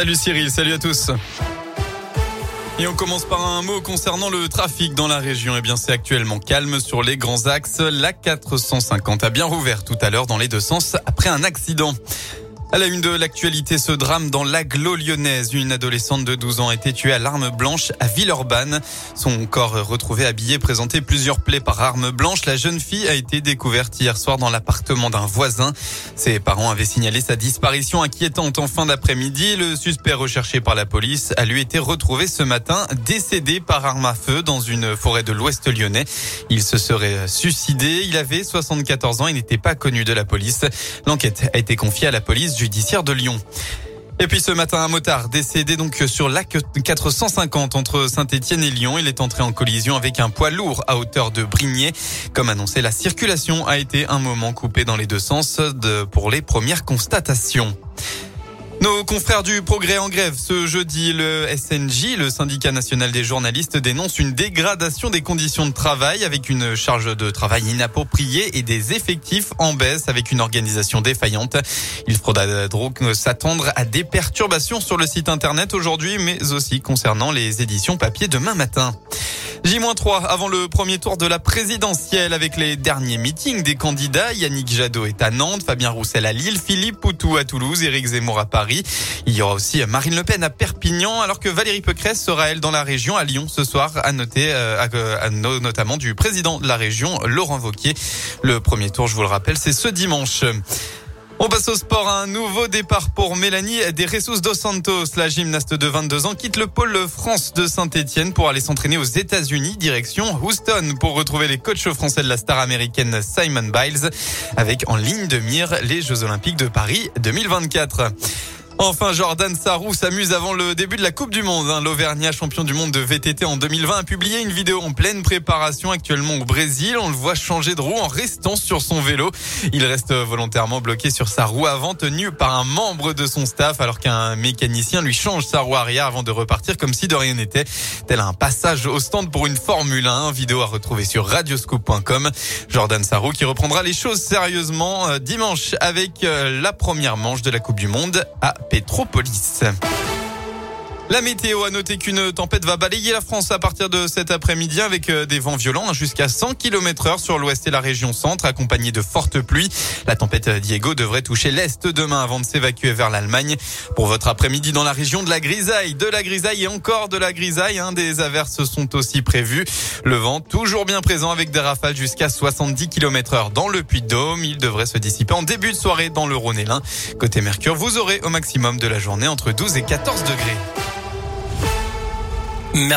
Salut Cyril, salut à tous. Et on commence par un mot concernant le trafic dans la région. Eh bien, c'est actuellement calme sur les grands axes. La 450 a bien rouvert tout à l'heure dans les deux sens après un accident. À la une de l'actualité, ce drame dans l'agglo lyonnaise. Une adolescente de 12 ans a été tuée à l'arme blanche à Villeurbanne. Son corps retrouvé habillé présentait plusieurs plaies par arme blanche. La jeune fille a été découverte hier soir dans l'appartement d'un voisin. Ses parents avaient signalé sa disparition inquiétante en fin d'après-midi. Le suspect recherché par la police a lui été retrouvé ce matin décédé par arme à feu dans une forêt de l'ouest lyonnais. Il se serait suicidé. Il avait 74 ans. Il n'était pas connu de la police. L'enquête a été confiée à la police judiciaire de Lyon. Et puis ce matin, un motard décédé donc sur l'AC 450 entre Saint-Etienne et Lyon. Il est entré en collision avec un poids lourd à hauteur de Brignais. Comme annoncé, la circulation a été un moment coupée dans les deux sens pour les premières constatations. Nos confrères du Progrès en grève ce jeudi, le SNJ, le syndicat national des journalistes, dénonce une dégradation des conditions de travail avec une charge de travail inappropriée et des effectifs en baisse avec une organisation défaillante. Il faudra donc s'attendre à des perturbations sur le site internet aujourd'hui, mais aussi concernant les éditions papier demain matin. J-3 avant le premier tour de la présidentielle avec les derniers meetings des candidats. Yannick Jadot est à Nantes, Fabien Roussel à Lille, Philippe Poutou à Toulouse, Éric Zemmour à Paris. Il y aura aussi Marine Le Pen à Perpignan, alors que Valérie Pécresse sera elle dans la région à Lyon ce soir, à noter euh, à, notamment du président de la région, Laurent Vauquier. Le premier tour, je vous le rappelle, c'est ce dimanche. On passe au sport. Un nouveau départ pour Mélanie Ressus dos Santos. La gymnaste de 22 ans quitte le pôle France de Saint-Etienne pour aller s'entraîner aux États-Unis, direction Houston, pour retrouver les coachs français de la star américaine Simon Biles, avec en ligne de mire les Jeux Olympiques de Paris 2024. Enfin, Jordan Sarrou s'amuse avant le début de la Coupe du Monde. Hein. L'Auvergnat, champion du monde de VTT en 2020, a publié une vidéo en pleine préparation actuellement au Brésil. On le voit changer de roue en restant sur son vélo. Il reste volontairement bloqué sur sa roue avant, tenu par un membre de son staff, alors qu'un mécanicien lui change sa roue arrière avant de repartir comme si de rien n'était. Tel un passage au stand pour une Formule 1. Vidéo à retrouver sur radioscoop.com. Jordan Sarrou qui reprendra les choses sérieusement euh, dimanche avec euh, la première manche de la Coupe du Monde à Pétropolis. La météo a noté qu'une tempête va balayer la France à partir de cet après-midi avec euh, des vents violents hein, jusqu'à 100 km heure sur l'ouest et la région centre accompagnés de fortes pluies. La tempête Diego devrait toucher l'est demain avant de s'évacuer vers l'Allemagne. Pour votre après-midi dans la région de la grisaille, de la grisaille et encore de la grisaille, hein, des averses sont aussi prévues. Le vent toujours bien présent avec des rafales jusqu'à 70 km heure dans le Puy-de-Dôme. Il devrait se dissiper en début de soirée dans le Rhône et. Côté Mercure, vous aurez au maximum de la journée entre 12 et 14 degrés.